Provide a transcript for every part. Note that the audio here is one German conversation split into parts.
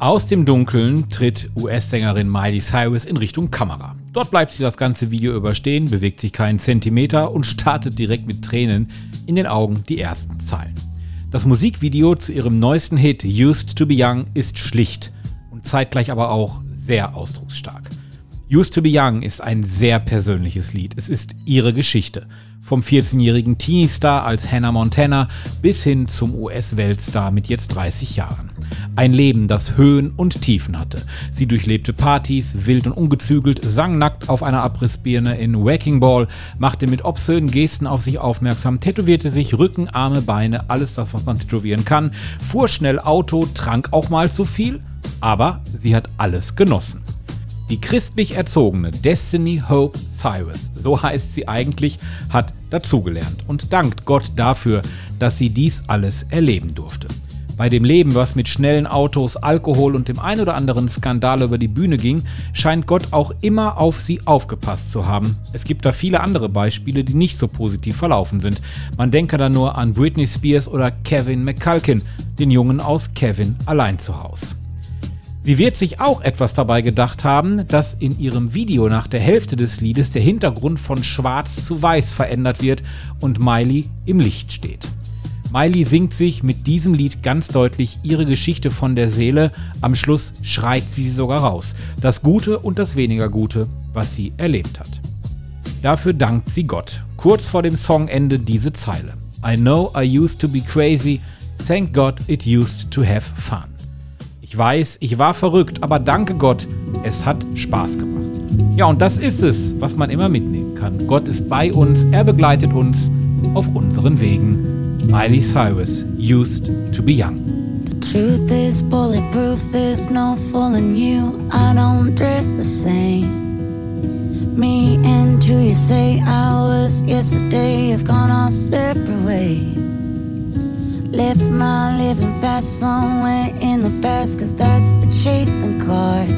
Aus dem Dunkeln tritt US-Sängerin Miley Cyrus in Richtung Kamera. Dort bleibt sie das ganze Video überstehen, bewegt sich keinen Zentimeter und startet direkt mit Tränen in den Augen die ersten Zeilen. Das Musikvideo zu ihrem neuesten Hit Used to be Young ist schlicht und zeitgleich aber auch sehr ausdrucksstark. Used to be Young ist ein sehr persönliches Lied. Es ist ihre Geschichte. Vom 14-jährigen Teenie-Star als Hannah Montana bis hin zum US-Weltstar mit jetzt 30 Jahren. Ein Leben, das Höhen und Tiefen hatte. Sie durchlebte Partys, wild und ungezügelt, sang nackt auf einer Abrissbirne in Wrecking Ball, machte mit obszönen Gesten auf sich aufmerksam, tätowierte sich Rücken, Arme, Beine, alles das, was man tätowieren kann, fuhr schnell Auto, trank auch mal zu viel, aber sie hat alles genossen. Die christlich erzogene Destiny Hope Cyrus, so heißt sie eigentlich, hat dazugelernt und dankt Gott dafür, dass sie dies alles erleben durfte. Bei dem Leben, was mit schnellen Autos, Alkohol und dem ein oder anderen Skandal über die Bühne ging, scheint Gott auch immer auf sie aufgepasst zu haben. Es gibt da viele andere Beispiele, die nicht so positiv verlaufen sind. Man denke da nur an Britney Spears oder Kevin McCulkin, den Jungen aus Kevin allein zu Hause. Sie wird sich auch etwas dabei gedacht haben, dass in ihrem Video nach der Hälfte des Liedes der Hintergrund von schwarz zu weiß verändert wird und Miley im Licht steht. Miley singt sich mit diesem Lied ganz deutlich ihre Geschichte von der Seele. Am Schluss schreit sie sogar raus. Das Gute und das weniger Gute, was sie erlebt hat. Dafür dankt sie Gott. Kurz vor dem Songende diese Zeile. I know I used to be crazy. Thank God it used to have fun. Ich weiß, ich war verrückt, aber danke Gott, es hat Spaß gemacht. Ja, und das ist es, was man immer mitnehmen kann. Gott ist bei uns, er begleitet uns auf unseren Wegen. Miley Cyrus, used to be young. The truth is bulletproof, there's no fooling you. I don't dress the same. Me and who you say I was yesterday have gone our separate ways. Left my living fast somewhere in the past, cause that's for chasing cars.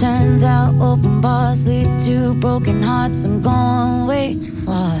Turns out open bars lead to broken hearts and going way too far.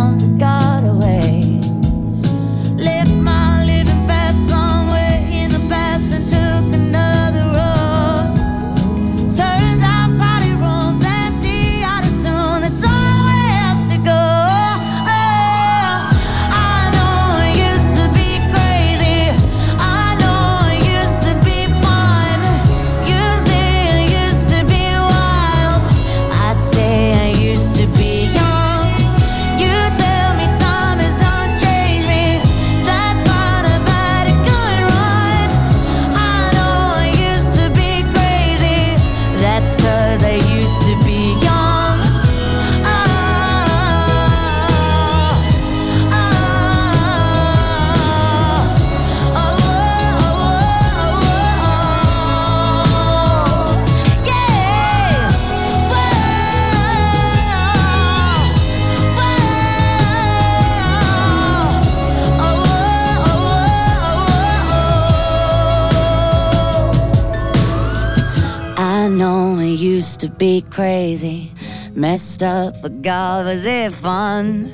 to be crazy, messed up, but God, was it fun?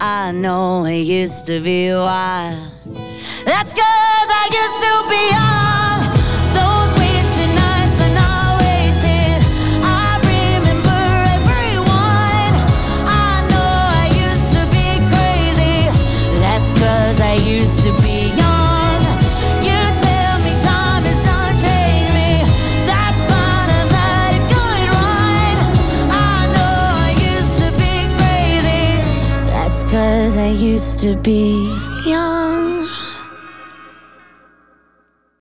I know it used to be wild. That's cause I used to be young. Those wasted nights are not wasted. I remember everyone. I know I used to be crazy. That's I used to be cause I used to be young.